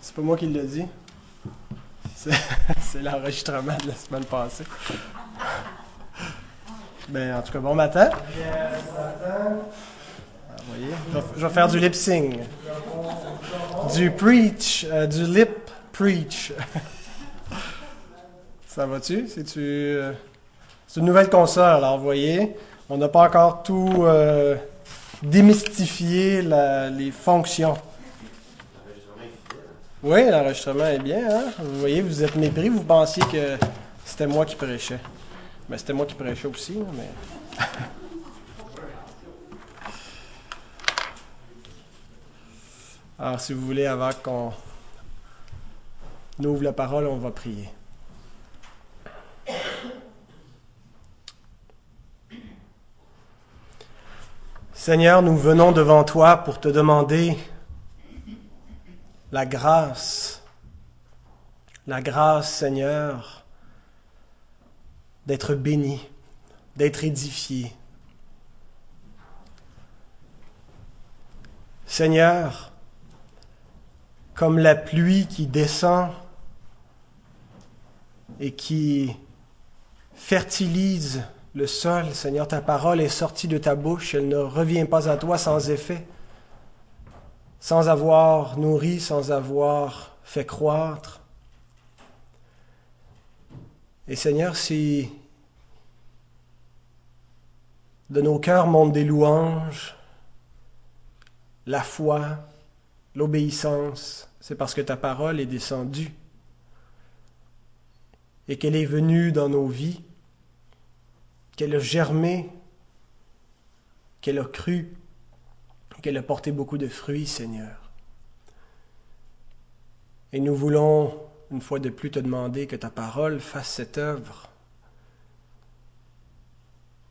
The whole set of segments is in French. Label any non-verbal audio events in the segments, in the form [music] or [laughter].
C'est pas moi qui l'ai dit. [laughs] C'est l'enregistrement de la semaine passée. Ben, en tout cas, bon matin. Ah, voyez, je vais, faire du lip sync. Du preach, euh, du lip preach. [laughs] Ça va-tu? Euh, C'est une nouvelle console, alors vous voyez, on n'a pas encore tout euh, démystifié les fonctions. Oui, l'enregistrement est bien. Hein? Vous voyez, vous êtes mépris, vous pensiez que c'était moi qui prêchais. Mais c'était moi qui prêchais aussi. [laughs] Alors, si vous voulez, avant qu'on ouvre la parole, on va prier. Seigneur, nous venons devant toi pour te demander la grâce, la grâce, Seigneur, d'être béni, d'être édifié. Seigneur, comme la pluie qui descend et qui fertilise le sol, Seigneur, ta parole est sortie de ta bouche, elle ne revient pas à toi sans effet sans avoir nourri, sans avoir fait croître. Et Seigneur, si de nos cœurs montent des louanges, la foi, l'obéissance, c'est parce que ta parole est descendue et qu'elle est venue dans nos vies, qu'elle a germé, qu'elle a cru, qu'elle a porté beaucoup de fruits, Seigneur. Et nous voulons, une fois de plus, te demander que ta parole fasse cette œuvre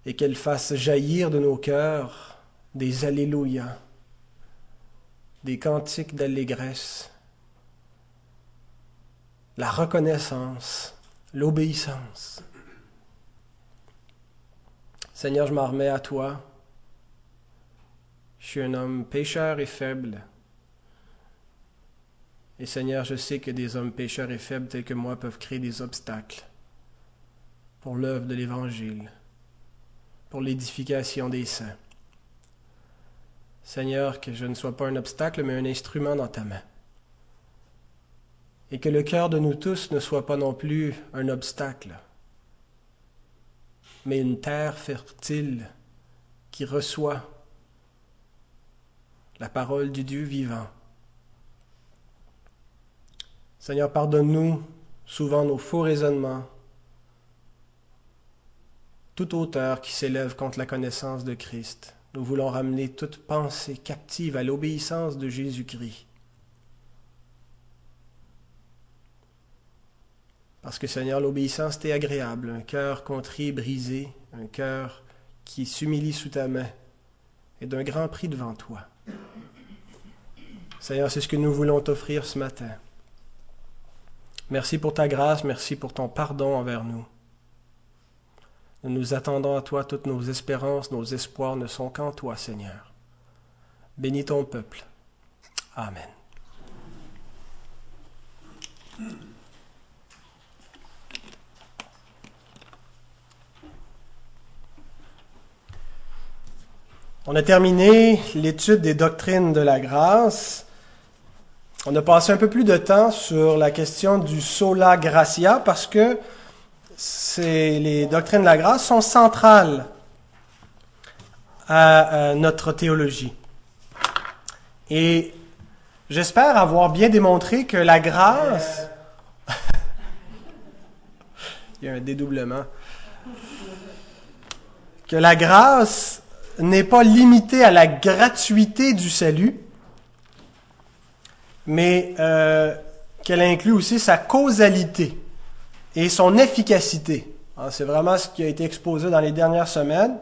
et qu'elle fasse jaillir de nos cœurs des Alléluia, des cantiques d'allégresse, la reconnaissance, l'obéissance. Seigneur, je m'en remets à toi. Je suis un homme pécheur et faible. Et Seigneur, je sais que des hommes pécheurs et faibles tels que moi peuvent créer des obstacles pour l'œuvre de l'Évangile, pour l'édification des saints. Seigneur, que je ne sois pas un obstacle, mais un instrument dans ta main. Et que le cœur de nous tous ne soit pas non plus un obstacle, mais une terre fertile qui reçoit la parole du Dieu vivant. Seigneur, pardonne-nous souvent nos faux raisonnements, toute hauteur qui s'élève contre la connaissance de Christ. Nous voulons ramener toute pensée captive à l'obéissance de Jésus-Christ. Parce que Seigneur, l'obéissance t'est agréable, un cœur contrit brisé, un cœur qui s'humilie sous ta main, est d'un grand prix devant toi. Seigneur, c'est ce que nous voulons t'offrir ce matin. Merci pour ta grâce, merci pour ton pardon envers nous. Nous nous attendons à toi, toutes nos espérances, nos espoirs ne sont qu'en toi, Seigneur. Bénis ton peuple. Amen. On a terminé l'étude des doctrines de la grâce. On a passé un peu plus de temps sur la question du sola gratia parce que les doctrines de la grâce sont centrales à, à notre théologie. Et j'espère avoir bien démontré que la grâce... [laughs] Il y a un dédoublement. Que la grâce n'est pas limitée à la gratuité du salut, mais euh, qu'elle inclut aussi sa causalité et son efficacité. C'est vraiment ce qui a été exposé dans les dernières semaines,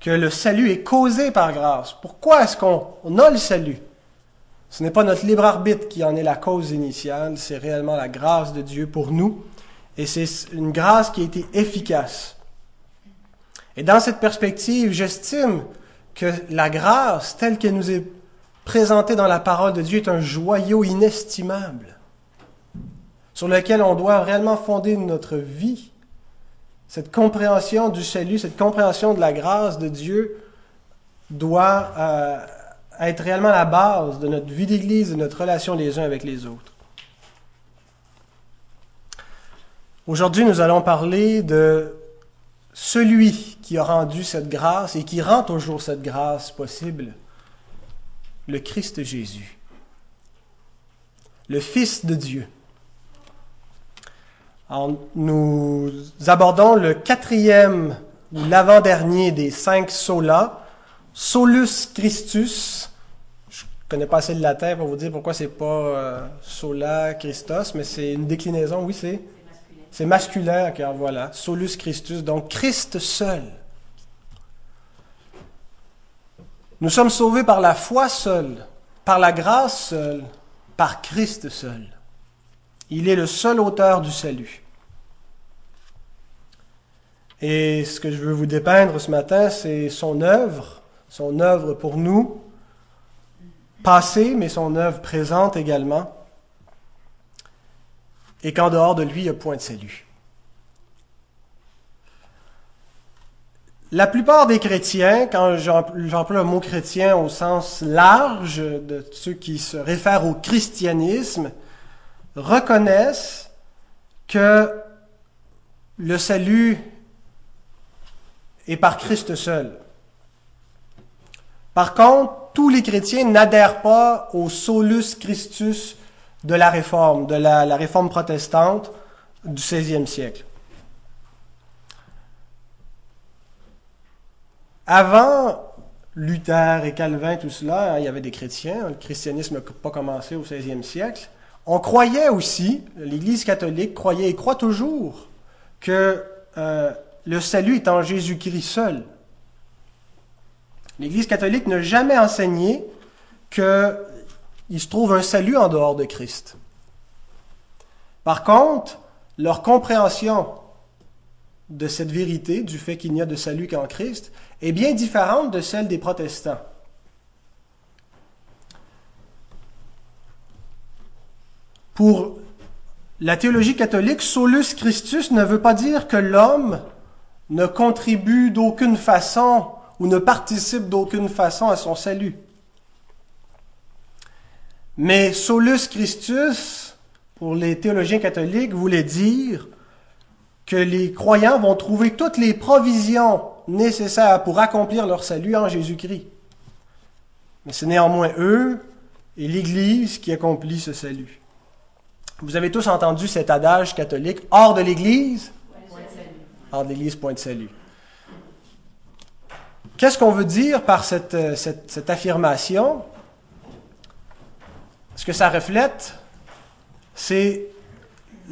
que le salut est causé par grâce. Pourquoi est-ce qu'on on a le salut? Ce n'est pas notre libre arbitre qui en est la cause initiale, c'est réellement la grâce de Dieu pour nous, et c'est une grâce qui a été efficace. Et dans cette perspective, j'estime que la grâce telle qu'elle nous est présenté dans la parole de Dieu est un joyau inestimable sur lequel on doit réellement fonder notre vie. Cette compréhension du salut, cette compréhension de la grâce de Dieu doit euh, être réellement la base de notre vie d'Église, de notre relation les uns avec les autres. Aujourd'hui, nous allons parler de celui qui a rendu cette grâce et qui rend toujours cette grâce possible, le Christ Jésus, le Fils de Dieu. nous abordons le quatrième ou l'avant-dernier des cinq solas, Solus Christus. Je ne connais pas assez le latin pour vous dire pourquoi c'est pas euh, sola Christos, mais c'est une déclinaison, oui, c'est c'est masculin, car voilà, solus Christus, donc Christ seul. Nous sommes sauvés par la foi seule, par la grâce seule, par Christ seul. Il est le seul auteur du salut. Et ce que je veux vous dépeindre ce matin, c'est son œuvre, son œuvre pour nous, passée, mais son œuvre présente également et qu'en dehors de lui, il n'y a point de salut. La plupart des chrétiens, quand j'emploie le mot chrétien au sens large de ceux qui se réfèrent au christianisme, reconnaissent que le salut est par Christ seul. Par contre, tous les chrétiens n'adhèrent pas au solus Christus de la réforme, de la, réforme protestante du XVIe siècle. Avant Luther et Calvin, tout cela, hein, il y avait des chrétiens, le christianisme n'a pas commencé au XVIe siècle. On croyait aussi, l'Église catholique croyait et croit toujours que euh, le salut est en Jésus-Christ seul. L'Église catholique n'a jamais enseigné que il se trouve un salut en dehors de Christ. Par contre, leur compréhension de cette vérité, du fait qu'il n'y a de salut qu'en Christ, est bien différente de celle des protestants. Pour la théologie catholique, solus Christus ne veut pas dire que l'homme ne contribue d'aucune façon ou ne participe d'aucune façon à son salut. Mais solus Christus, pour les théologiens catholiques, voulait dire que les croyants vont trouver toutes les provisions nécessaires pour accomplir leur salut en Jésus-Christ. Mais c'est néanmoins eux et l'Église qui accomplit ce salut. Vous avez tous entendu cet adage catholique, hors de l'Église, hors de l'Église, point de salut. Qu'est-ce qu'on veut dire par cette, euh, affirmation? Ce que ça reflète, c'est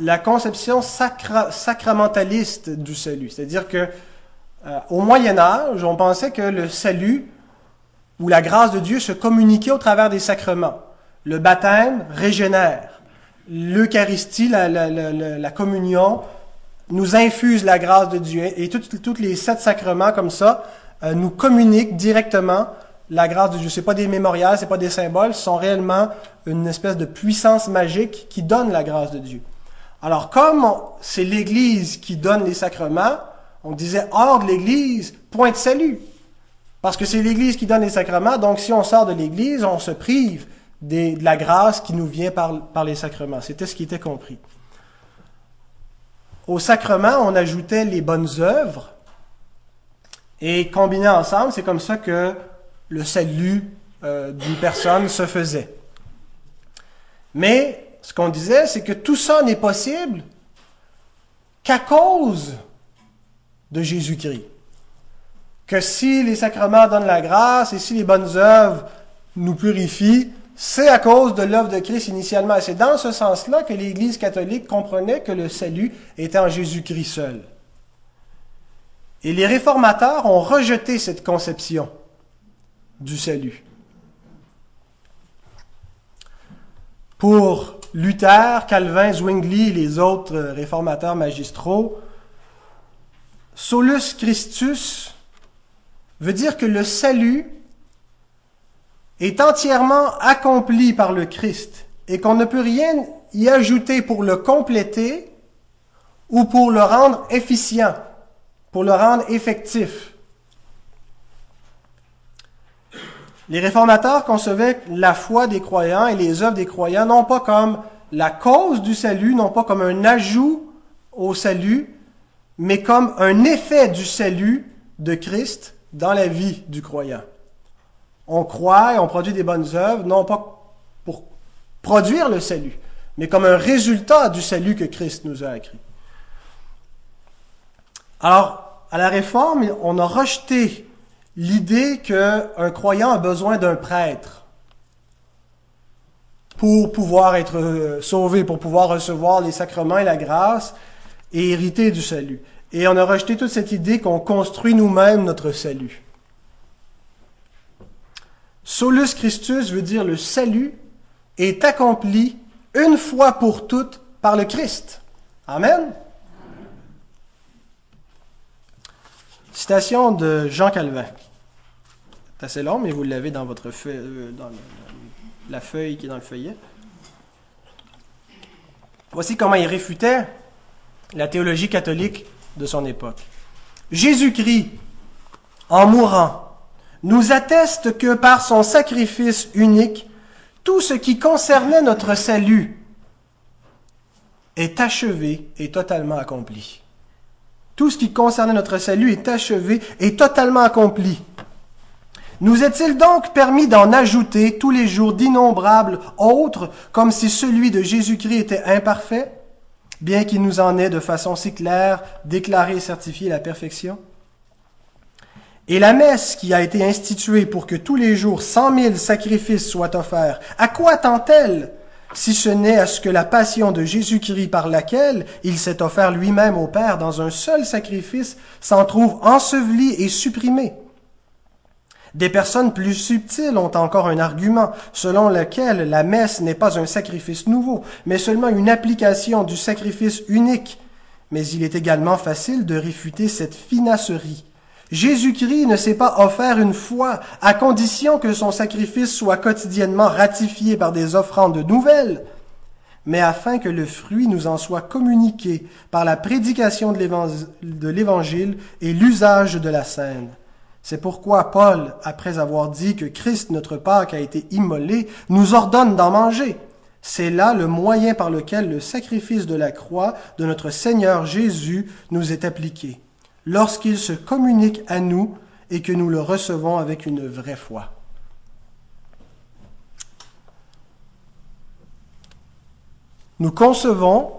la conception sacramentaliste du salut. C'est-à-dire que euh, au Moyen Âge, on pensait que le salut ou la grâce de Dieu se communiquait au travers des sacrements. Le baptême régénère. L'Eucharistie, la, communion, nous infuse la grâce de Dieu. Et tous les sept sacrements comme ça euh, nous communiquent directement la grâce de Dieu. Ce pas des mémorials, ce pas des symboles, ce sont réellement une espèce de puissance magique qui donne la grâce de Dieu. Alors, comme c'est l'Église qui donne les sacrements, on disait hors de l'Église, point de salut. Parce que c'est l'Église qui donne les sacrements, donc si on sort de l'Église, on se prive de la grâce qui nous vient par, par les sacrements. C'était ce qui était compris. Au sacrement, on ajoutait les bonnes œuvres, et combiné ensemble, c'est comme ça que le salut euh, d'une personne se faisait. Mais ce qu'on disait, c'est que tout ça n'est possible qu'à cause de Jésus-Christ. Que si les sacrements donnent la grâce et si les bonnes œuvres nous purifient, c'est à cause de l'œuvre de Christ initialement. C'est dans ce sens-là que l'Église catholique comprenait que le salut était en Jésus-Christ seul. Et les réformateurs ont rejeté cette conception du salut. Pour Luther, Calvin, Zwingli et les autres réformateurs magistraux, solus Christus veut dire que le salut est entièrement accompli par le Christ et qu'on ne peut rien y ajouter pour le compléter ou pour le rendre efficient, pour le rendre effectif. Les réformateurs concevaient la foi des croyants et les œuvres des croyants non pas comme la cause du salut, non pas comme un ajout au salut, mais comme un effet du salut de Christ dans la vie du croyant. On croit et on produit des bonnes œuvres, non pas pour produire le salut, mais comme un résultat du salut que Christ nous a écrit. Alors, à la Réforme, on a rejeté l'idée qu'un croyant a besoin d'un prêtre pour pouvoir être euh, sauvé, pour pouvoir recevoir les sacrements et la grâce et hériter du salut. Et on a rejeté toute cette idée qu'on construit nous-mêmes notre salut. Solus Christus veut dire le salut est accompli une fois pour toutes par le Christ. Amen. Citation de Jean Calvin. C'est assez long, mais vous l'avez dans votre feuille, euh, dans la feuille qui est dans le feuillet. Voici comment il réfutait la théologie catholique de son époque. Jésus-Christ, en mourant, nous atteste que par son sacrifice unique, tout ce qui concernait notre salut est achevé et totalement accompli. Tout ce qui concernait notre salut est achevé et totalement accompli. Nous est-il donc permis d'en ajouter tous les jours d'innombrables autres, comme si celui de Jésus-Christ était imparfait, bien qu'il nous en ait de façon si claire déclaré et certifié la perfection? Et la messe qui a été instituée pour que tous les jours cent mille sacrifices soient offerts, à quoi tend-elle si ce n'est à ce que la passion de Jésus-Christ par laquelle il s'est offert lui-même au Père dans un seul sacrifice s'en trouve ensevelie et supprimée? Des personnes plus subtiles ont encore un argument selon lequel la messe n'est pas un sacrifice nouveau, mais seulement une application du sacrifice unique. Mais il est également facile de réfuter cette finasserie. Jésus-Christ ne s'est pas offert une fois, à condition que son sacrifice soit quotidiennement ratifié par des offrandes nouvelles, mais afin que le fruit nous en soit communiqué par la prédication de l'Évangile et l'usage de la scène. C'est pourquoi Paul, après avoir dit que Christ, notre Pâque, a été immolé, nous ordonne d'en manger. C'est là le moyen par lequel le sacrifice de la croix de notre Seigneur Jésus nous est appliqué, lorsqu'il se communique à nous et que nous le recevons avec une vraie foi. Nous concevons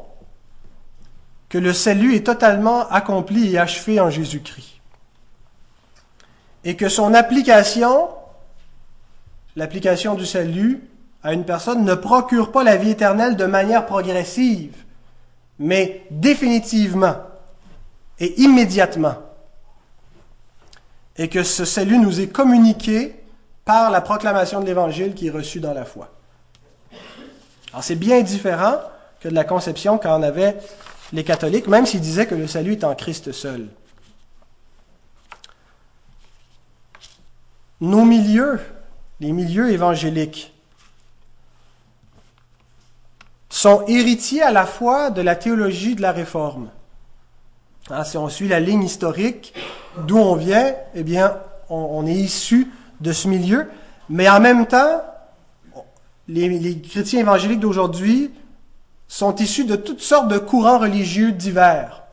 que le salut est totalement accompli et achevé en Jésus-Christ et que son application, l'application du salut à une personne, ne procure pas la vie éternelle de manière progressive, mais définitivement et immédiatement. Et que ce salut nous est communiqué par la proclamation de l'Évangile qui est reçu dans la foi. Alors c'est bien différent que de la conception qu'en avaient les catholiques, même s'ils disaient que le salut est en Christ seul. Nos milieux, les milieux évangéliques, sont héritiers à la fois de la théologie de la Réforme. Hein, si on suit la ligne historique d'où on vient, eh bien, on, est issu de ce milieu, mais en même temps, les, les chrétiens évangéliques d'aujourd'hui sont issus de toutes sortes de courants religieux divers,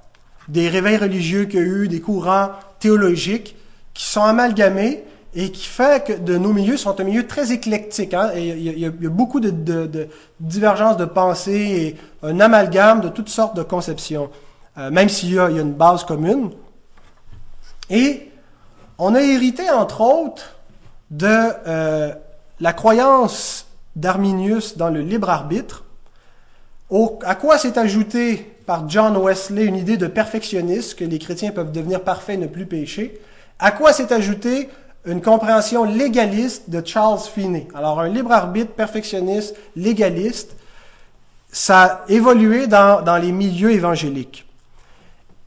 des réveils religieux qu'il y a eu, des courants théologiques qui sont amalgamés et qui fait que de nos milieux sont un milieu très éclectique. Hein? il, y a, beaucoup de, divergences de pensée et un amalgame de toutes sortes de conceptions, euh, même s'il y, a une base commune. Et on a hérité, entre autres, de euh, la croyance d'Arminius dans le libre arbitre, à quoi s'est ajouté par John Wesley une idée de perfectionniste, que les chrétiens peuvent devenir parfaits et ne plus pécher, à quoi s'est ajouté une compréhension légaliste de Charles Finney. Alors, un libre arbitre perfectionniste, légaliste, ça a évolué dans, dans les milieux évangéliques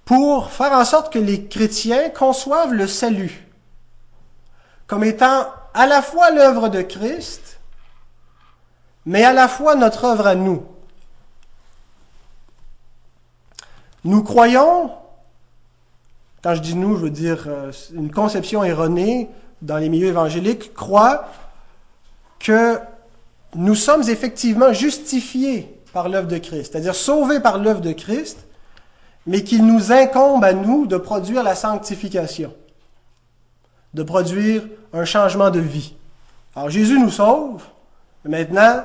pour faire en sorte que les chrétiens conçoivent le salut comme étant à la fois l'œuvre de Christ, mais à la fois notre œuvre à nous. Nous croyons, quand je dis nous, je veux dire euh, une conception erronée dans les milieux évangéliques, croit que nous sommes effectivement justifiés par l'œuvre de Christ, c'est-à-dire sauvés par l'œuvre de Christ, mais qu'il nous incombe à nous de produire la sanctification, de produire un changement de vie. Alors Jésus nous sauve, maintenant,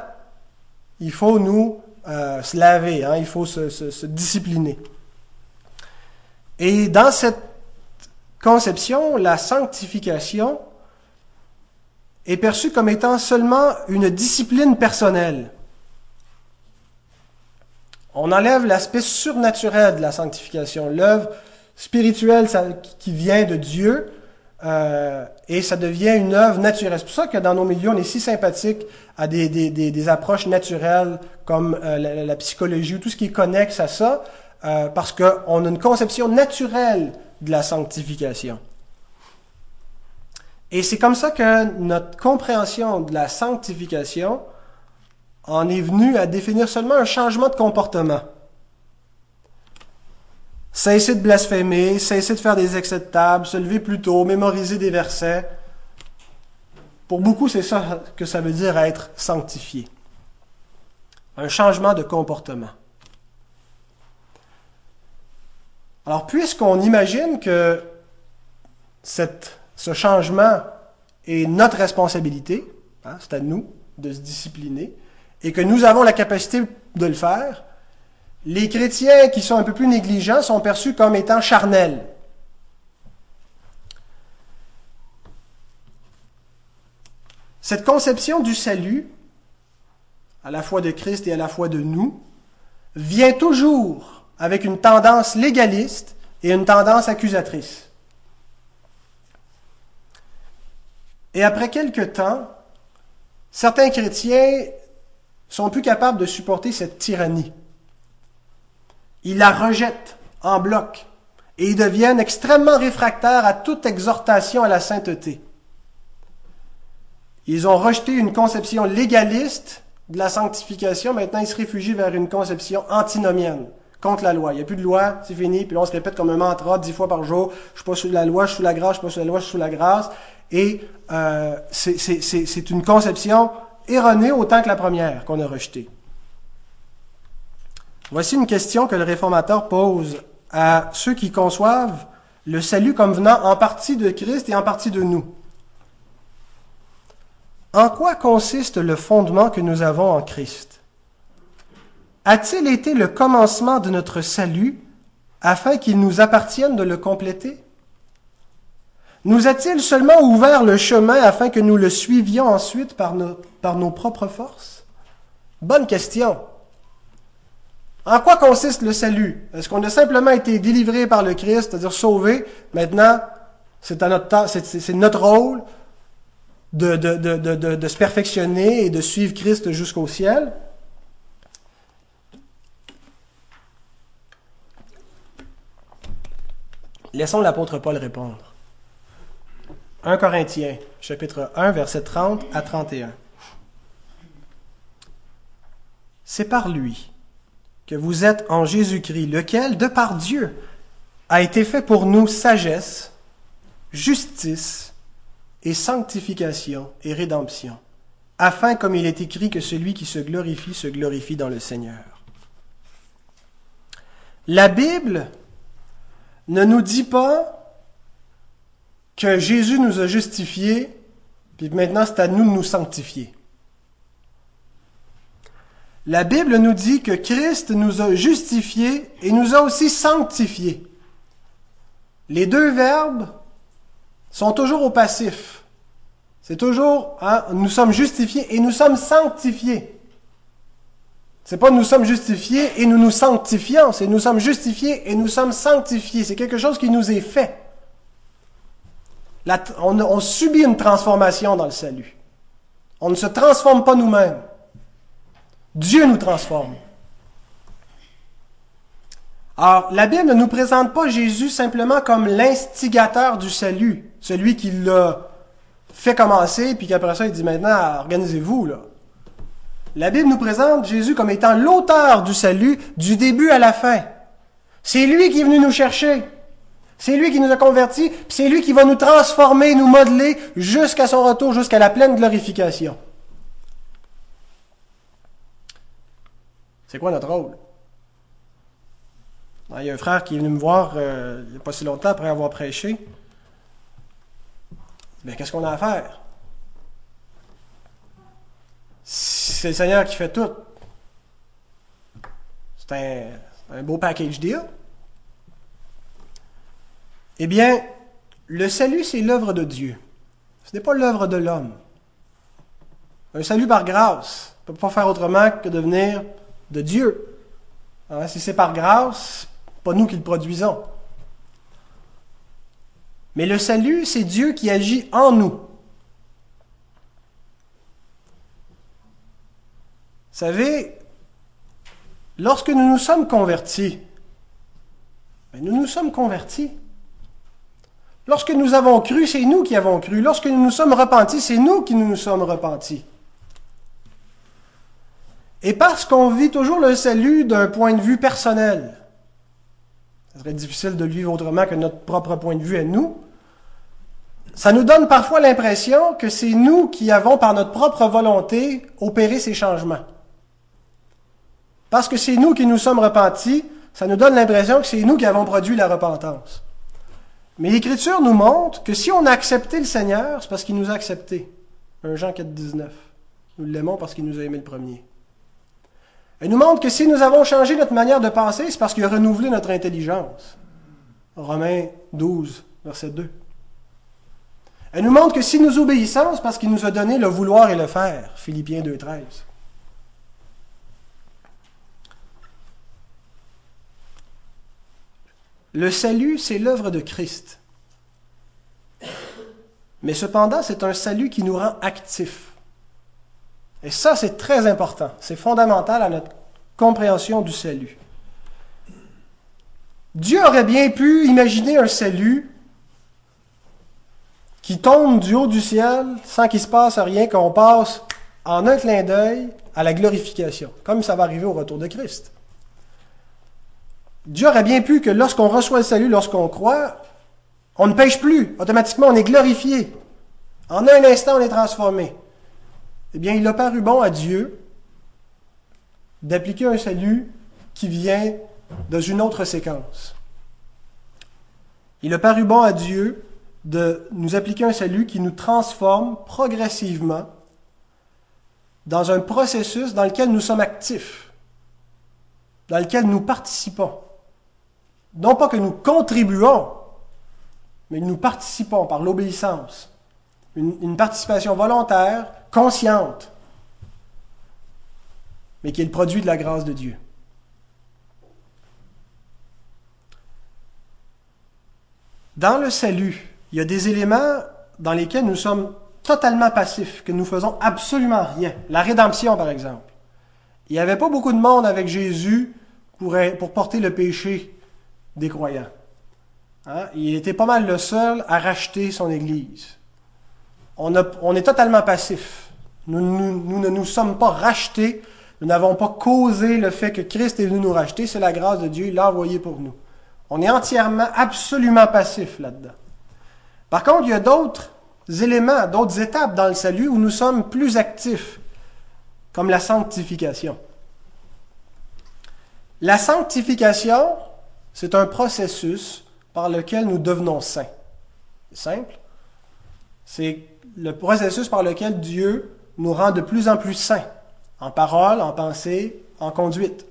il faut nous euh, se laver, hein, il faut se, se discipliner. Et dans cette conception, la sanctification est perçue comme étant seulement une discipline personnelle. On enlève l'aspect surnaturel de la sanctification, l'œuvre spirituelle qui vient de Dieu, euh, et ça devient une œuvre naturelle. C'est pour ça que dans nos milieux, on est si sympathique à des, approches naturelles comme euh, la, psychologie ou tout ce qui est connexe à ça, euh, parce qu'on a une conception naturelle de la sanctification. Et c'est comme ça que notre compréhension de la sanctification en est venue à définir seulement un changement de comportement. Cesser de blasphémer, cesser de faire des excès de table, se lever plus tôt, mémoriser des versets. Pour beaucoup, c'est ça que ça veut dire être sanctifié. Un changement de comportement. Alors, puisqu'on imagine que ce changement est notre responsabilité, hein, c'est à nous de se discipliner, et que nous avons la capacité de le faire, les chrétiens qui sont un peu plus négligents sont perçus comme étant charnels. Cette conception du salut, à la fois de Christ et à la fois de nous, vient toujours avec une tendance légaliste et une tendance accusatrice. Et après quelque temps, certains chrétiens sont plus capables de supporter cette tyrannie. Ils la rejettent en bloc et ils deviennent extrêmement réfractaires à toute exhortation à la sainteté. Ils ont rejeté une conception légaliste de la sanctification, maintenant ils se réfugient vers une conception antinomienne, contre la loi. Il n'y a plus de loi, c'est fini, puis on se répète comme un mantra dix fois par jour, je suis pas sous la loi, je suis sous la grâce, je suis pas sous la loi, je suis sous la grâce. Et euh, c'est une conception erronée autant que la première qu'on a rejetée. Voici une question que le réformateur pose à ceux qui conçoivent le salut comme venant en partie de Christ et en partie de nous. En quoi consiste le fondement que nous avons en Christ? A-t-il été le commencement de notre salut afin qu'il nous appartienne de le compléter? Nous a-t-il seulement ouvert le chemin afin que nous le suivions ensuite par nos, par nos propres forces? Bonne question. En quoi consiste le salut? Est-ce qu'on a simplement été délivré par le Christ, c'est-à-dire sauvé Maintenant, c'est notre, c'est, notre rôle de, de, de, de, se perfectionner et de suivre Christ jusqu'au ciel. Laissons l'apôtre Paul répondre. 1 Corinthiens, chapitre 1, verset 30 à 31. C'est par lui que vous êtes en Jésus-Christ, lequel, de par Dieu, a été fait pour nous sagesse, justice et sanctification et rédemption, afin, comme il est écrit, que celui qui se glorifie se glorifie dans le Seigneur. La Bible ne nous dit pas que Jésus nous a justifiés, puis maintenant c'est à nous de nous sanctifier. La Bible nous dit que Christ nous a justifiés et nous a aussi sanctifiés. Les deux verbes sont toujours au passif. C'est toujours, hein, nous sommes justifiés et nous sommes sanctifiés. C'est pas nous sommes justifiés et nous nous sanctifions, c'est nous sommes justifiés et nous sommes sanctifiés. C'est quelque chose qui nous est fait on, subit une transformation dans le salut. On ne se transforme pas nous-mêmes. Dieu nous transforme. Alors, la Bible ne nous présente pas Jésus simplement comme l'instigateur du salut, celui qui l'a fait commencer, puis qu'après ça, il dit maintenant, organisez-vous, là. La Bible nous présente Jésus comme étant l'auteur du salut du début à la fin. C'est lui qui est venu nous chercher. C'est lui qui nous a convertis, c'est lui qui va nous transformer, nous modeler jusqu'à son retour, jusqu'à la pleine glorification. C'est quoi notre rôle? Il y a un frère qui est venu me voir euh, il n'y a pas si longtemps après avoir prêché. Mais qu'est-ce qu'on a à faire? C'est le Seigneur qui fait tout. C'est un, beau package deal. Eh bien, le salut, c'est l'œuvre de Dieu. Ce n'est pas l'œuvre de l'homme. Un salut par grâce ne peut pas faire autrement que de venir de Dieu. Hein, si c'est par grâce, pas nous qui le produisons. Mais le salut, c'est Dieu qui agit en nous. Savez, lorsque nous nous sommes convertis, nous nous sommes convertis. Lorsque nous avons cru, c'est nous qui avons cru. Lorsque nous nous sommes repentis, c'est nous qui nous, nous sommes repentis. Et parce qu'on vit toujours le salut d'un point de vue personnel, ce serait difficile de le vivre autrement que notre propre point de vue à nous, ça nous donne parfois l'impression que c'est nous qui avons, par notre propre volonté, opéré ces changements. Parce que c'est nous qui nous sommes repentis, ça nous donne l'impression que c'est nous qui avons produit la repentance. Mais l'Écriture nous montre que si on a accepté le Seigneur, c'est parce qu'il nous a acceptés. 1 Jean 4, 19. Nous l'aimons parce qu'il nous a aimé le premier. Elle nous montre que si nous avons changé notre manière de penser, c'est parce qu'il a renouvelé notre intelligence. Romains 12, verset 2. Elle nous montre que si nous obéissons, c'est parce qu'il nous a donné le vouloir et le faire. Philippiens 2, 13. Le salut, c'est l'œuvre de Christ. Mais cependant, c'est un salut qui nous rend actifs. Et ça, c'est très important. C'est fondamental à notre compréhension du salut. Dieu aurait bien pu imaginer un salut qui tombe du haut du ciel sans qu'il se passe rien, qu'on passe en un clin d'œil à la glorification, comme ça va arriver au retour de Christ. Dieu aurait bien pu que lorsqu'on reçoit le salut, lorsqu'on croit, on ne pêche plus. Automatiquement, on est glorifié. En un instant, on est transformé. Eh bien, il a paru bon à Dieu d'appliquer un salut qui vient dans une autre séquence. Il a paru bon à Dieu de nous appliquer un salut qui nous transforme progressivement dans un processus dans lequel nous sommes actifs, dans lequel nous participons. Non pas que nous contribuons, mais nous participons par l'obéissance. Une, participation volontaire, consciente, mais qui est le produit de la grâce de Dieu. Dans le salut, il y a des éléments dans lesquels nous sommes totalement passifs, que nous faisons absolument rien. La rédemption, par exemple. Il n'y avait pas beaucoup de monde avec Jésus pour porter le péché des croyants. Hein? Il était pas mal le seul à racheter son Église. On, est totalement passif. Nous, nous, ne nous sommes pas rachetés. Nous n'avons pas causé le fait que Christ est venu nous racheter. C'est la grâce de Dieu. Il l'a envoyé pour nous. On est entièrement, absolument passif là-dedans. Par contre, il y a d'autres éléments, d'autres étapes dans le salut où nous sommes plus actifs, comme la sanctification. La sanctification, c'est un processus par lequel nous devenons saints. C'est simple. C'est le processus par lequel Dieu nous rend de plus en plus saints, en parole, en pensée, en conduite.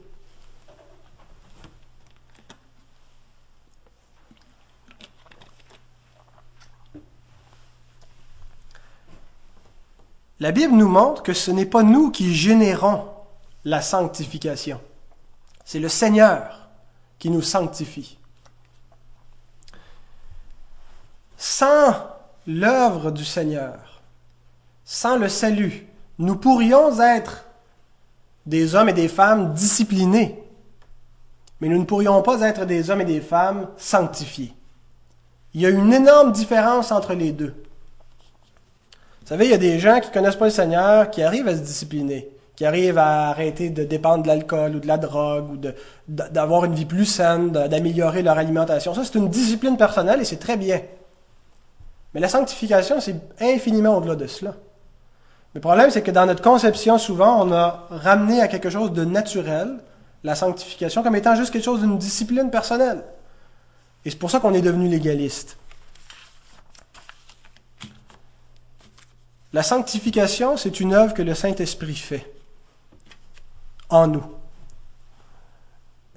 La Bible nous montre que ce n'est pas nous qui générons la sanctification. C'est le Seigneur qui nous sanctifie. Sans l'œuvre du Seigneur, sans le salut, nous pourrions être des hommes et des femmes disciplinés, mais nous ne pourrions pas être des hommes et des femmes sanctifiés. Il y a une énorme différence entre les deux. savez, il y a des gens qui connaissent pas le Seigneur, qui arrivent à se discipliner, qui arrivent à arrêter de dépendre de l'alcool ou de la drogue ou de, d'avoir une vie plus saine, d'améliorer leur alimentation. Ça, c'est une discipline personnelle et c'est très bien. Mais la sanctification, c'est infiniment au-delà de cela. Le problème, c'est que dans notre conception, souvent, on a ramené à quelque chose de naturel la sanctification comme étant juste quelque chose d'une discipline personnelle. Et c'est pour ça qu'on est devenu légaliste. La sanctification, c'est une œuvre que le Saint-Esprit fait en nous.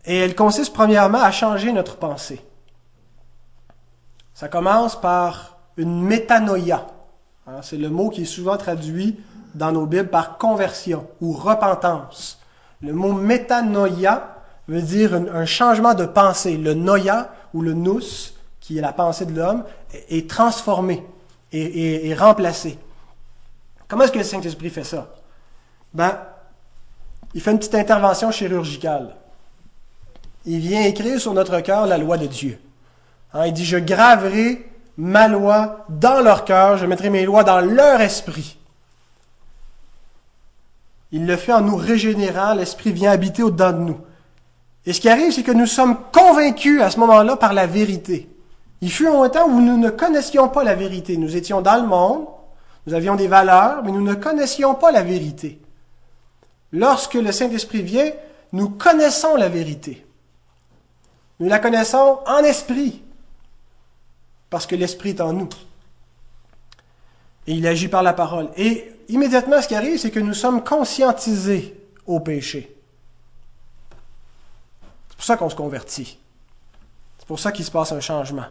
Et elle consiste premièrement à changer notre pensée. Ça commence par une métanoïa. Hein, c'est le mot qui est souvent traduit dans nos Bibles par conversion ou repentance. Le mot métanoïa veut dire un, changement de pensée. Le noia ou le nous, qui est la pensée de l'homme, est, transformé et, remplacé. Comment est-ce que le Saint-Esprit fait ça? Ben, il fait une petite intervention chirurgicale. Il vient écrire sur notre cœur la loi de Dieu. Hein, il dit, je graverai ma loi dans leur cœur, je mettrai mes lois dans leur esprit. Il le fait en nous régénérant, l'esprit vient habiter au-dedans de nous. Et ce qui arrive, c'est que nous sommes convaincus à ce moment-là par la vérité. Il fut un temps où nous ne connaissions pas la vérité. Nous étions dans le monde, nous avions des valeurs, mais nous ne connaissions pas la vérité. Lorsque le Saint-Esprit vient, nous connaissons la vérité. Nous la connaissons en esprit, parce que l'Esprit est en nous. Et il agit par la parole. Et immédiatement, ce qui arrive, c'est que nous sommes conscientisés au péché. C'est pour ça qu'on se convertit. C'est pour ça qu'il se passe un changement.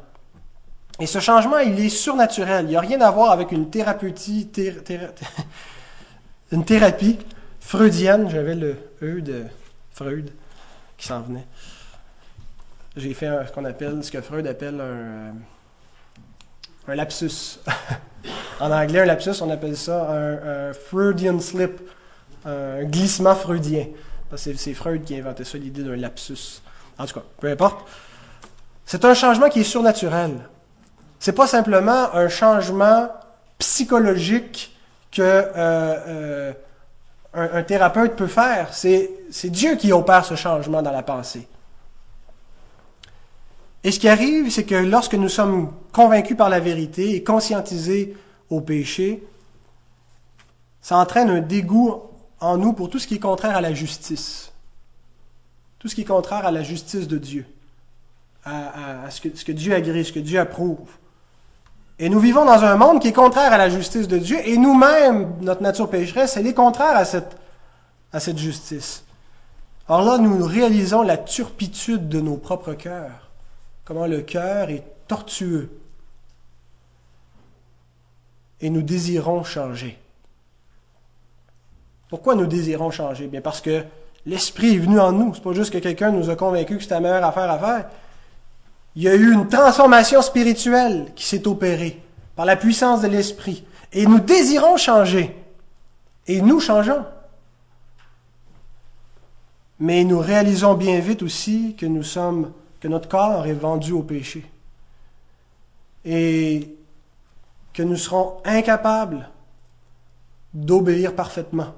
Et ce changement, il est surnaturel. Il n'y a rien à voir avec une thérapeutie, [laughs] une thérapie freudienne. J'avais le E de Freud qui s'en venait. J'ai fait ce qu'on appelle, ce que Freud appelle un, euh, lapsus. [laughs] en anglais, un lapsus, on appelle ça un, Freudian slip, un glissement freudien. C'est Freud qui a inventé ça, l'idée d'un lapsus. En tout cas, peu importe. C'est un changement qui est surnaturel. C'est pas simplement un changement psychologique que euh, euh, un, thérapeute peut faire. C'est Dieu qui opère ce changement dans la pensée. Et ce qui arrive, c'est que lorsque nous sommes convaincus par la vérité et conscientisés au péché, ça entraîne un dégoût en nous pour tout ce qui est contraire à la justice. Tout ce qui est contraire à la justice de Dieu, à, ce, que, ce, que, Dieu agrée, ce que Dieu approuve. Et nous vivons dans un monde qui est contraire à la justice de Dieu, et nous-mêmes, notre nature pécheresse, elle est contraire à cette, justice. Alors là, nous réalisons la turpitude de nos propres cœurs, comment le cœur est tortueux, et nous désirons changer. Pourquoi nous désirons changer? Bien parce que l'Esprit est venu en nous. C'est pas juste que quelqu'un nous a convaincus que c'était la meilleure affaire à faire. Il y a eu une transformation spirituelle qui s'est opérée par la puissance de l'Esprit. Et nous désirons changer. Et nous changeons. Mais nous réalisons bien vite aussi que nous sommes, que notre corps est vendu au péché. Et que nous serons incapables d'obéir parfaitement.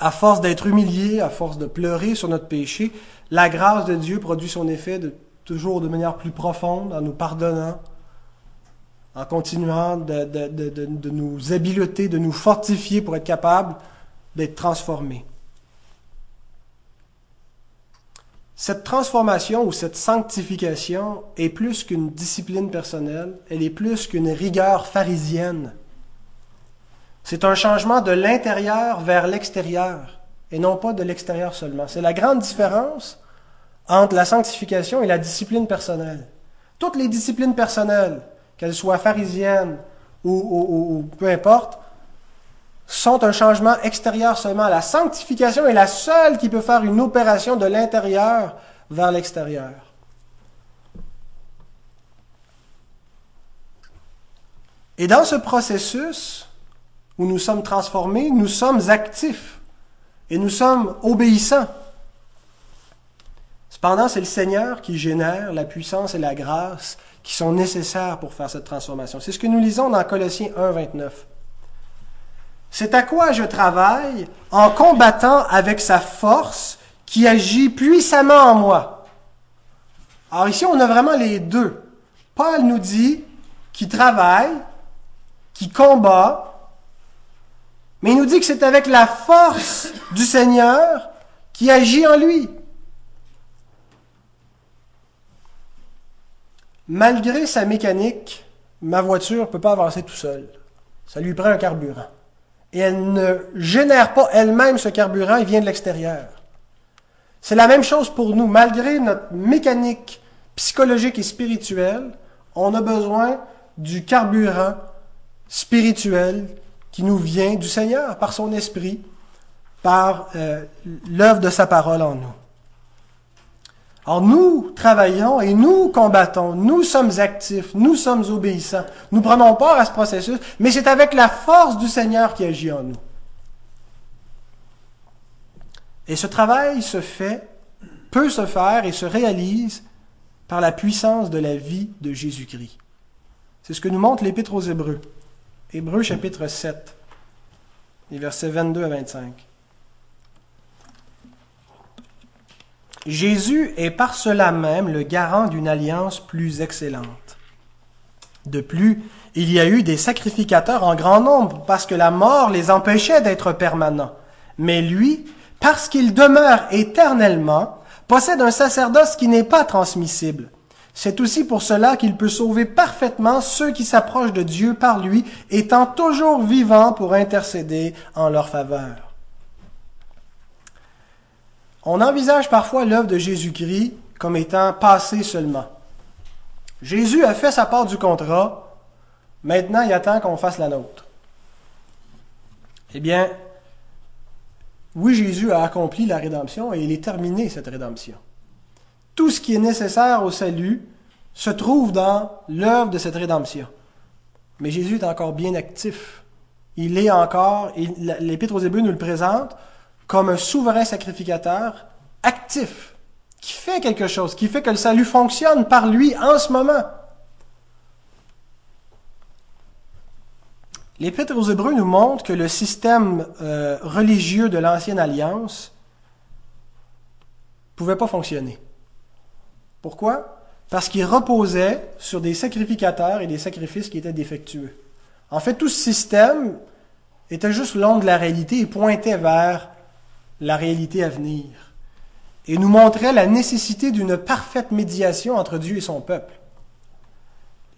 À force d'être humiliés, à force de pleurer sur notre péché, la grâce de Dieu produit son effet toujours de manière plus profonde, en nous pardonnant, en continuant de, nous habileter, de nous fortifier pour être capables d'être transformés. Cette transformation ou cette sanctification est plus qu'une discipline personnelle, elle est plus qu'une rigueur pharisienne. C'est un changement de l'intérieur vers l'extérieur et non pas de l'extérieur seulement. C'est la grande différence entre la sanctification et la discipline personnelle. Toutes les disciplines personnelles, qu'elles soient pharisiennes ou, peu importe, sont un changement extérieur seulement. La sanctification est la seule qui peut faire une opération de l'intérieur vers l'extérieur. Et dans ce processus où nous sommes transformés, nous sommes actifs et nous sommes obéissants. Cependant, c'est le Seigneur qui génère la puissance et la grâce qui sont nécessaires pour faire cette transformation. C'est ce que nous lisons dans Colossiens 1, 29. C'est à quoi je travaille en combattant avec sa force qui agit puissamment en moi. Alors ici, on a vraiment les deux. Paul nous dit qu'il travaille, qu'il combat, mais il nous dit que c'est avec la force du Seigneur qui agit en lui. Malgré sa mécanique, ma voiture ne peut pas avancer tout seul. Ça lui prend un carburant. Et elle ne génère pas elle-même ce carburant, il vient de l'extérieur. C'est la même chose pour nous. Malgré notre mécanique psychologique et spirituelle, on a besoin du carburant spirituel qui nous vient du Seigneur par son esprit, par euh, l'œuvre de sa parole en nous. Alors nous travaillons et nous combattons, nous sommes actifs, nous sommes obéissants, nous prenons part à ce processus, mais c'est avec la force du Seigneur qui agit en nous. Et ce travail se fait, peut se faire et se réalise par la puissance de la vie de Jésus-Christ. C'est ce que nous montre l'Épître aux Hébreux. Hébreux chapitre 7, les versets 22 à 25. Jésus est par cela même le garant d'une alliance plus excellente. De plus, il y a eu des sacrificateurs en grand nombre parce que la mort les empêchait d'être permanents. Mais lui, parce qu'il demeure éternellement, possède un sacerdoce qui n'est pas transmissible. C'est aussi pour cela qu'il peut sauver parfaitement ceux qui s'approchent de Dieu par lui, étant toujours vivant pour intercéder en leur faveur. On envisage parfois l'œuvre de Jésus-Christ comme étant passée seulement. Jésus a fait sa part du contrat, maintenant il attend qu'on fasse la nôtre. Eh bien, oui, Jésus a accompli la rédemption et il est terminé cette rédemption. Tout ce qui est nécessaire au salut se trouve dans l'œuvre de cette rédemption. Mais Jésus est encore bien actif. Il est encore, l'Épître aux Hébreux nous le présente, comme un souverain sacrificateur actif, qui fait quelque chose, qui fait que le salut fonctionne par lui en ce moment. L'Épître aux Hébreux nous montre que le système euh, religieux de l'Ancienne Alliance pouvait pas fonctionner. Pourquoi? Parce qu'il reposait sur des sacrificateurs et des sacrifices qui étaient défectueux. En fait, tout ce système était juste l'ombre de la réalité et pointait vers la réalité à venir et nous montrait la nécessité d'une parfaite médiation entre Dieu et son peuple.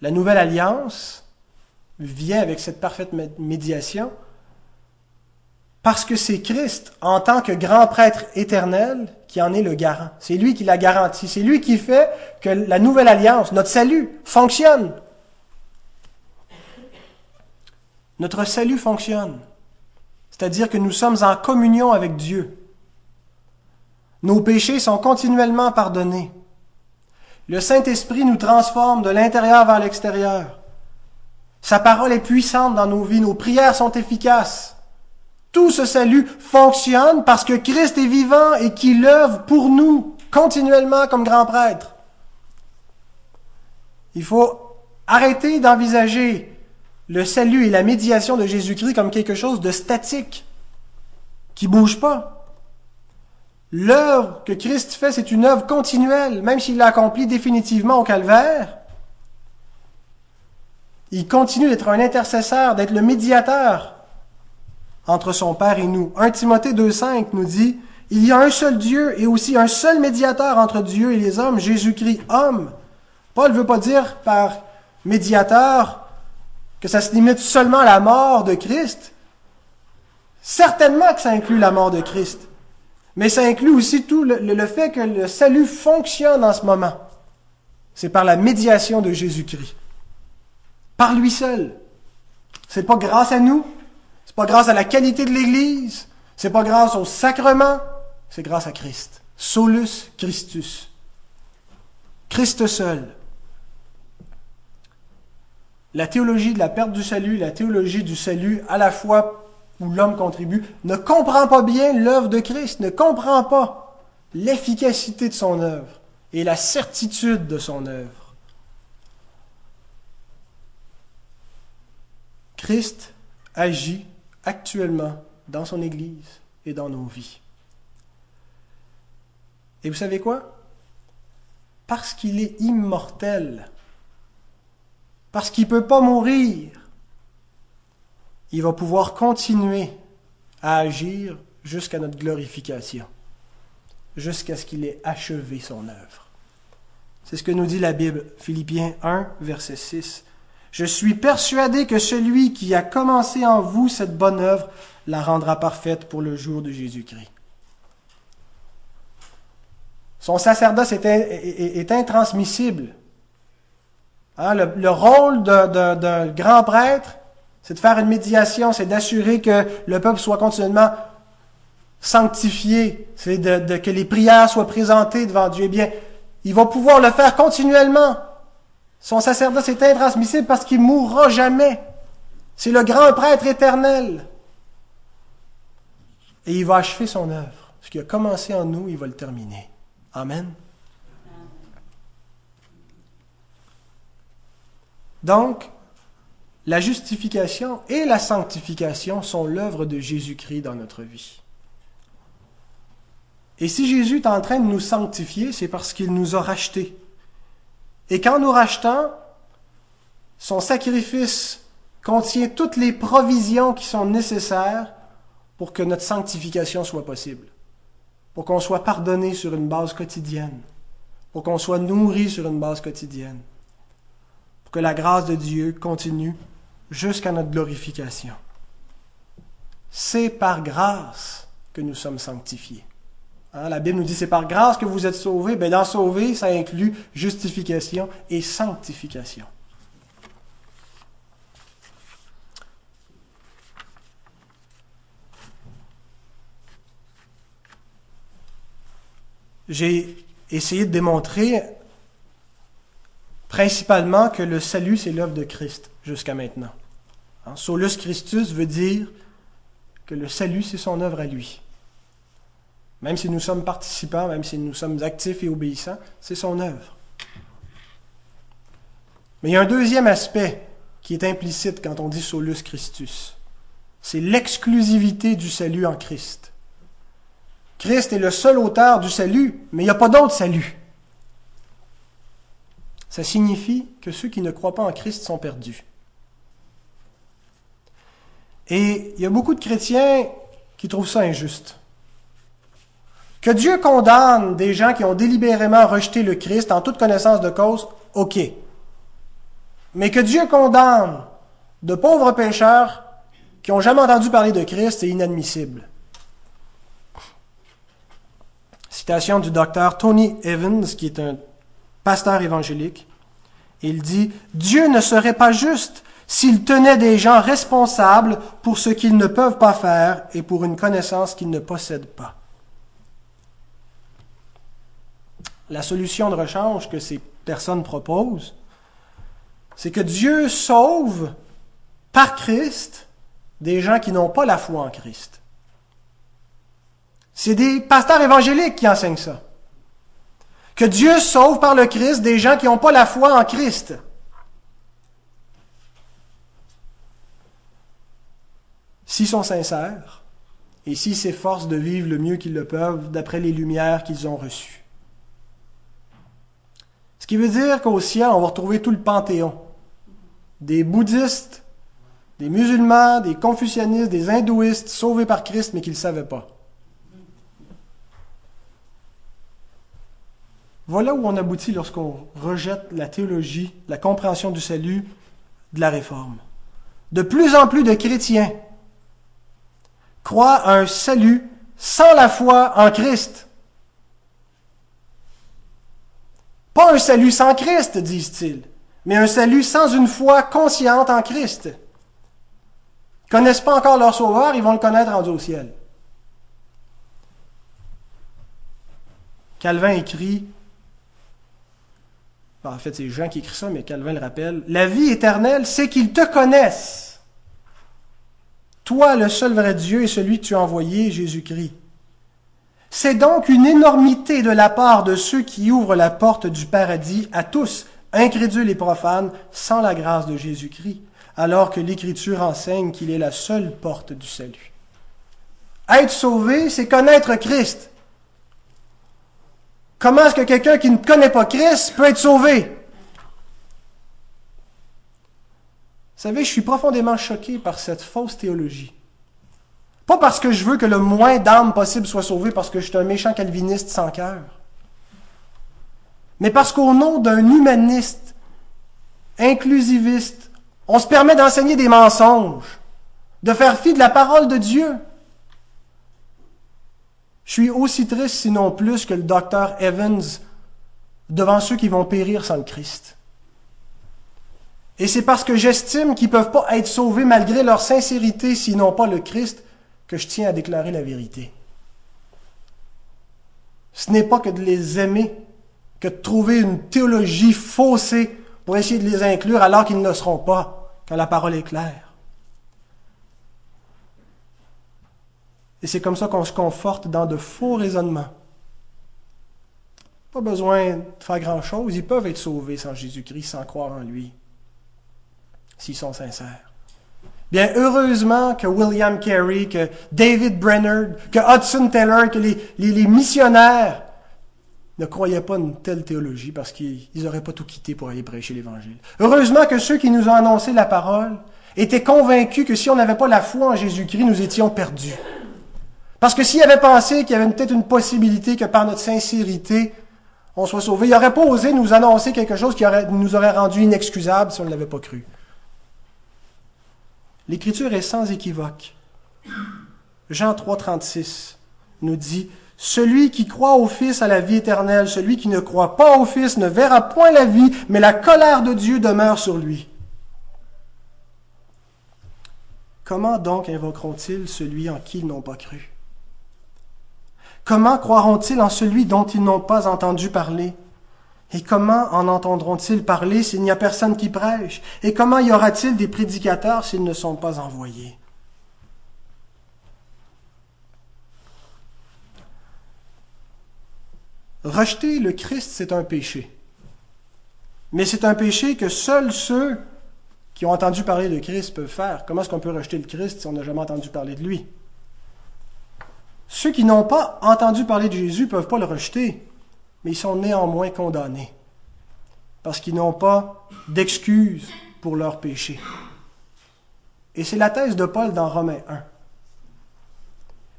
La nouvelle alliance vient avec cette parfaite médiation parce que c'est Christ, en tant que grand prêtre éternel, qui en est le garant. C'est lui qui la garantit. C'est lui qui fait que la nouvelle alliance, notre salut, fonctionne. Notre salut fonctionne. C'est-à-dire que nous sommes en communion avec Dieu. Nos péchés sont continuellement pardonnés. Le Saint-Esprit nous transforme de l'intérieur vers l'extérieur. Sa parole est puissante dans nos vies, nos prières sont efficaces. Tout ce salut fonctionne parce que Christ est vivant et qu'il œuvre pour nous continuellement comme grand prêtre. Il faut arrêter d'envisager le salut et la médiation de Jésus-Christ comme quelque chose de statique, qui bouge pas. L'œuvre que Christ fait, c'est une œuvre continuelle, même s'il l'a accomplie définitivement au calvaire. Il continue d'être un intercesseur, d'être le médiateur entre son Père et nous. 1 Timothée 2.5 nous dit, il y a un seul Dieu et aussi un seul médiateur entre Dieu et les hommes, Jésus-Christ, homme. Paul ne veut pas dire par médiateur que ça se limite seulement à la mort de Christ. Certainement que ça inclut la mort de Christ. Mais ça inclut aussi tout le, fait que le salut fonctionne en ce moment. C'est par la médiation de Jésus-Christ. Par lui seul. C'est pas grâce à nous. C'est pas grâce à la qualité de l'Église. C'est pas grâce au sacrement. C'est grâce à Christ. Solus Christus. Christ seul la théologie de la perte du salut, la théologie du salut à la fois où l'homme contribue, ne comprend pas bien l'œuvre de Christ, ne comprend pas l'efficacité de son œuvre et la certitude de son œuvre. Christ agit actuellement dans son Église et dans nos vies. Et vous savez quoi? Parce qu'il est immortel, parce qu'il ne peut pas mourir, il va pouvoir continuer à agir jusqu'à notre glorification, jusqu'à ce qu'il ait achevé son œuvre. C'est ce que nous dit la Bible, Philippiens 1, verset 6. Je suis persuadé que celui qui a commencé en vous cette bonne œuvre la rendra parfaite pour le jour de Jésus-Christ. Son sacerdoce est, intransmissible. Hein, le, rôle d'un grand prêtre, c'est de faire une médiation, c'est d'assurer que le peuple soit continuellement sanctifié, c'est de, que les prières soient présentées devant Dieu. Eh bien, il va pouvoir le faire continuellement. Son sacerdoce est intransmissible parce qu'il mourra jamais. C'est le grand prêtre éternel. Et il va achever son œuvre. Ce qui a commencé en nous, il va le terminer. Amen. Donc, la justification et la sanctification sont l'œuvre de Jésus-Christ dans notre vie. Et si Jésus est en train de nous sanctifier, c'est parce qu'il nous a rachetés. Et qu'en nous rachetant, son sacrifice contient toutes les provisions qui sont nécessaires pour que notre sanctification soit possible, pour qu'on soit pardonné sur une base quotidienne, pour qu'on soit nourri sur une base quotidienne, pour que la grâce de Dieu continue jusqu'à notre glorification. C'est par grâce que nous sommes sanctifiés. Hein, la Bible nous dit c'est par grâce que vous êtes sauvés. Ben, dans sauver, ça inclut justification et sanctification. J'ai essayé de démontrer principalement que le salut, c'est l'œuvre de Christ jusqu'à maintenant. Hein, Solus Christus veut dire que le salut, c'est son œuvre à lui. Même si nous sommes participants, même si nous sommes actifs et obéissants, c'est son œuvre. Mais il y a un deuxième aspect qui est implicite quand on dit solus Christus. C'est l'exclusivité du salut en Christ. Christ est le seul auteur du salut, mais il n'y a pas d'autre salut. Ça signifie que ceux qui ne croient pas en Christ sont perdus. Et il y a beaucoup de chrétiens qui trouvent ça injuste. Que Dieu condamne des gens qui ont délibérément rejeté le Christ en toute connaissance de cause, ok. Mais que Dieu condamne de pauvres pécheurs qui n'ont jamais entendu parler de Christ, c'est inadmissible. Citation du docteur Tony Evans, qui est un pasteur évangélique. Il dit, Dieu ne serait pas juste s'il tenait des gens responsables pour ce qu'ils ne peuvent pas faire et pour une connaissance qu'ils ne possèdent pas. La solution de rechange que ces personnes proposent, c'est que Dieu sauve par Christ des gens qui n'ont pas la foi en Christ. C'est des pasteurs évangéliques qui enseignent ça. Que Dieu sauve par le Christ des gens qui n'ont pas la foi en Christ. S'ils sont sincères et s'ils s'efforcent de vivre le mieux qu'ils le peuvent d'après les lumières qu'ils ont reçues. Ce qui veut dire qu'au ciel, on va retrouver tout le panthéon. Des bouddhistes, des musulmans, des confucianistes, des hindouistes sauvés par Christ mais qui ne le savaient pas. Voilà où on aboutit lorsqu'on rejette la théologie, la compréhension du salut de la réforme. De plus en plus de chrétiens croient à un salut sans la foi en Christ. Pas un salut sans Christ, disent-ils, mais un salut sans une foi consciente en Christ. Ils connaissent pas encore leur sauveur, ils vont le connaître rendu au ciel. Calvin écrit, en fait c'est Jean qui écrit ça, mais Calvin le rappelle, la vie éternelle, c'est qu'ils te connaissent. Toi, le seul vrai Dieu et celui que tu as envoyé, Jésus-Christ. C'est donc une énormité de la part de ceux qui ouvrent la porte du paradis à tous, incrédules et profanes, sans la grâce de Jésus-Christ, alors que l'Écriture enseigne qu'il est la seule porte du salut. Être sauvé, c'est connaître Christ. Comment est-ce que quelqu'un qui ne connaît pas Christ peut être sauvé? Vous savez, je suis profondément choqué par cette fausse théologie. Pas parce que je veux que le moins d'âmes possible soit sauvé parce que je suis un méchant calviniste sans cœur. Mais parce qu'au nom d'un humaniste, inclusiviste, on se permet d'enseigner des mensonges, de faire fi de la parole de Dieu. Je suis aussi triste, sinon plus, que le docteur Evans devant ceux qui vont périr sans le Christ. Et c'est parce que j'estime qu'ils ne peuvent pas être sauvés malgré leur sincérité, sinon pas le Christ, que je tiens à déclarer la vérité. Ce n'est pas que de les aimer, que de trouver une théologie faussée pour essayer de les inclure alors qu'ils ne le seront pas, quand la parole est claire. Et c'est comme ça qu'on se conforte dans de faux raisonnements. Pas besoin de faire grand-chose, ils peuvent être sauvés sans Jésus-Christ, sans croire en lui, s'ils sont sincères. Bien, heureusement que William Carey, que David Brenner, que Hudson Taylor, que les, les, missionnaires ne croyaient pas une telle théologie parce qu'ils n'auraient pas tout quitté pour aller prêcher l'Évangile. Heureusement que ceux qui nous ont annoncé la parole étaient convaincus que si on n'avait pas la foi en Jésus-Christ, nous étions perdus. Parce que s'ils avaient pensé qu'il y avait peut-être une possibilité que par notre sincérité, on soit sauvé, ils n'auraient pas osé nous annoncer quelque chose qui nous aurait rendu inexcusable si on ne l'avait pas cru. L'Écriture est sans équivoque. Jean 3, 36 nous dit, Celui qui croit au Fils a la vie éternelle, celui qui ne croit pas au Fils ne verra point la vie, mais la colère de Dieu demeure sur lui. Comment donc invoqueront-ils celui en qui ils n'ont pas cru? Comment croiront-ils en celui dont ils n'ont pas entendu parler? Et comment en entendront-ils parler s'il n'y a personne qui prêche? Et comment y aura-t-il des prédicateurs s'ils ne sont pas envoyés? Rejeter le Christ, c'est un péché. Mais c'est un péché que seuls ceux qui ont entendu parler de Christ peuvent faire. Comment est-ce qu'on peut rejeter le Christ si on n'a jamais entendu parler de lui? Ceux qui n'ont pas entendu parler de Jésus ne peuvent pas le rejeter mais ils sont néanmoins condamnés parce qu'ils n'ont pas d'excuses pour leurs péchés. Et c'est la thèse de Paul dans Romains 1.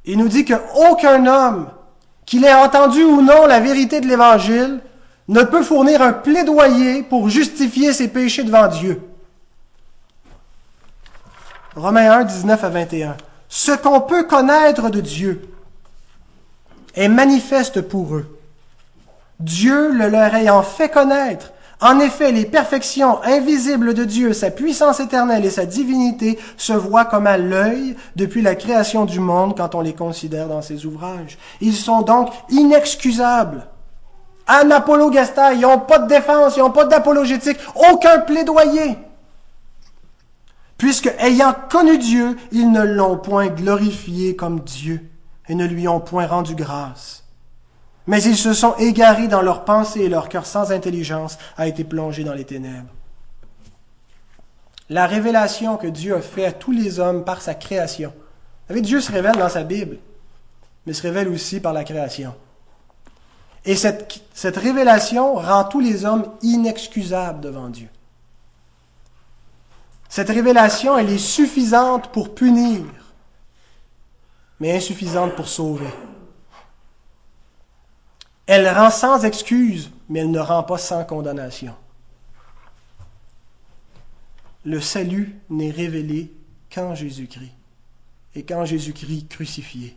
Il nous dit qu'aucun homme, qu'il ait entendu ou non la vérité de l'Évangile, ne peut fournir un plaidoyer pour justifier ses péchés devant Dieu. Romains 1, 19 à 21. Ce qu'on peut connaître de Dieu est manifeste pour eux Dieu le leur ayant fait connaître. En effet, les perfections invisibles de Dieu, sa puissance éternelle et sa divinité se voient comme à l'œil depuis la création du monde quand on les considère dans ses ouvrages. Ils sont donc inexcusables. Anapologesta, ils n'ont pas de défense, ils n'ont pas d'apologétique, aucun plaidoyer. Puisque, ayant connu Dieu, ils ne l'ont point glorifié comme Dieu et ne lui ont point rendu grâce mais ils se sont égarés dans leurs pensées et leur cœur sans intelligence a été plongé dans les ténèbres. La révélation que Dieu a faite à tous les hommes par sa création. Vous savez, Dieu se révèle dans sa Bible, mais se révèle aussi par la création. Et cette, cette révélation rend tous les hommes inexcusables devant Dieu. Cette révélation, elle est suffisante pour punir, mais insuffisante pour sauver. Elle rend sans excuse, mais elle ne rend pas sans condamnation. Le salut n'est révélé qu'en Jésus-Christ et qu'en Jésus-Christ crucifié.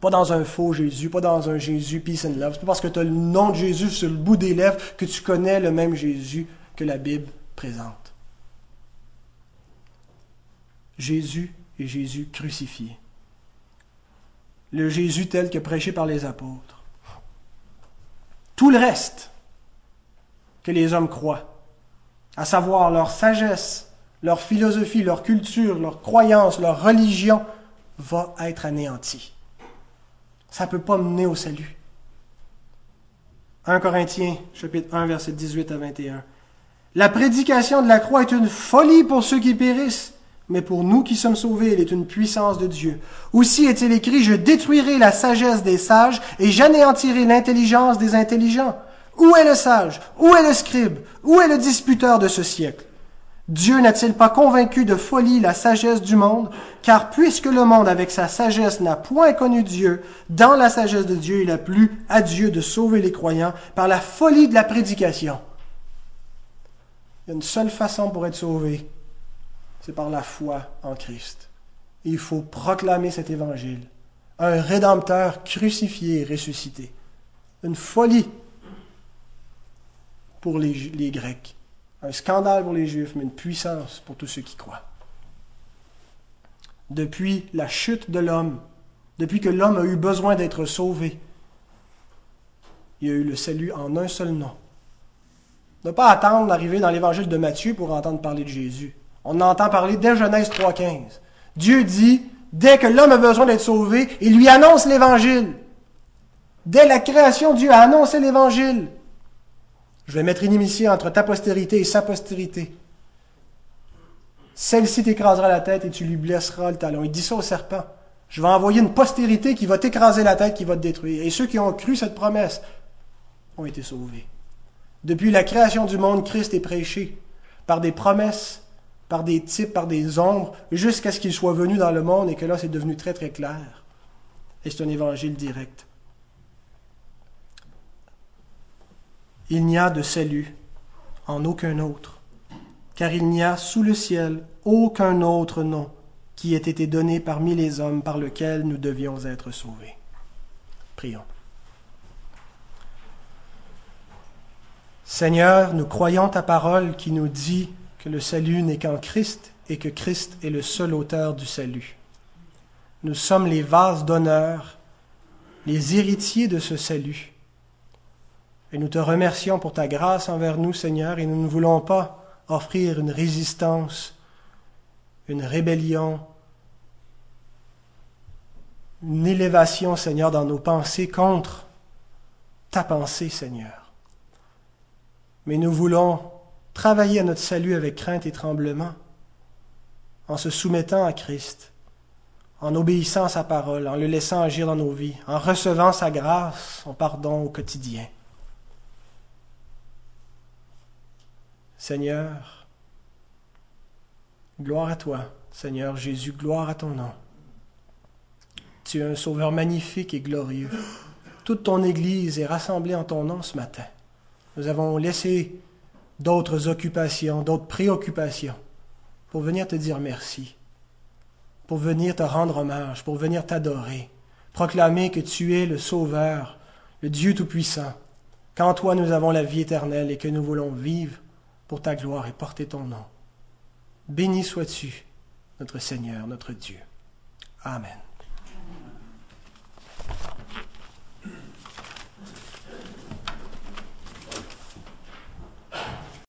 Pas dans un faux Jésus, pas dans un Jésus peace and love. C'est pas parce que tu as le nom de Jésus sur le bout des lèvres que tu connais le même Jésus que la Bible présente. Jésus est Jésus crucifié le Jésus tel que prêché par les apôtres. Tout le reste que les hommes croient, à savoir leur sagesse, leur philosophie, leur culture, leur croyance, leur religion, va être anéanti. Ça ne peut pas mener au salut. 1 Corinthiens, chapitre 1, verset 18 à 21. La prédication de la croix est une folie pour ceux qui périssent, mais pour nous qui sommes sauvés, elle est une puissance de Dieu. Aussi est-il écrit, je détruirai la sagesse des sages et j'anéantirai l'intelligence des intelligents. Où est le sage? Où est le scribe? Où est le disputeur de ce siècle? Dieu n'a-t-il pas convaincu de folie la sagesse du monde? Car puisque le monde avec sa sagesse n'a point connu Dieu, dans la sagesse de Dieu, il a plu à Dieu de sauver les croyants par la folie de la prédication. Il y a une seule façon pour être sauvé, c'est par la foi en Christ. Il faut proclamer cet évangile. Un rédempteur crucifié et ressuscité. Une folie pour les, Grecs. Un scandale pour les Juifs, mais une puissance pour tous ceux qui croient. Depuis la chute de l'homme, depuis que l'homme a eu besoin d'être sauvé, il y a eu le salut en un seul nom. Ne pas attendre d'arriver dans l'évangile de Matthieu pour entendre parler de Jésus. On entend parler dès Genèse 3.15. Dieu dit, dès que l'homme a besoin d'être sauvé, il lui annonce l'évangile. Dès la création, Dieu a annoncé l'évangile. Je vais mettre une inimitié entre ta postérité et sa postérité. Celle-ci t'écrasera la tête et tu lui blesseras le talon. Il dit ça au serpent. Je vais envoyer une postérité qui va t'écraser la tête, qui va te détruire. Et ceux qui ont cru cette promesse ont été sauvés. Depuis la création du monde, Christ est prêché par des promesses, par des types, par des ombres, jusqu'à ce qu'il soit venu dans le monde et que là, c'est devenu très très clair. Et c'est un évangile direct. Il n'y a de salut en aucun autre, car il n'y a sous le ciel aucun autre nom qui ait été donné parmi les hommes par lequel nous devions être sauvés. Prions. Seigneur, nous croyons ta parole qui nous dit que le salut n'est qu'en Christ et que Christ est le seul auteur du salut. Nous sommes les vases d'honneur, les héritiers de ce salut. Et nous te remercions pour ta grâce envers nous, Seigneur, et nous ne voulons pas offrir une résistance, une rébellion, une élévation, Seigneur, dans nos pensées contre ta pensée, Seigneur. Mais nous voulons travailler à notre salut avec crainte et tremblement, en se soumettant à Christ, en obéissant à sa parole, en le laissant agir dans nos vies, en recevant sa grâce, son pardon au quotidien. Seigneur, gloire à toi, Seigneur Jésus, gloire à ton nom. Tu es un sauveur magnifique et glorieux. Toute ton Église est rassemblée en ton nom ce matin. Nous avons laissé d'autres occupations, d'autres préoccupations pour venir te dire merci, pour venir te rendre hommage, pour venir t'adorer, proclamer que tu es le Sauveur, le Dieu Tout-Puissant, qu'en toi nous avons la vie éternelle et que nous voulons vivre pour ta gloire et porter ton nom. Béni sois-tu, notre Seigneur, notre Dieu. Amen.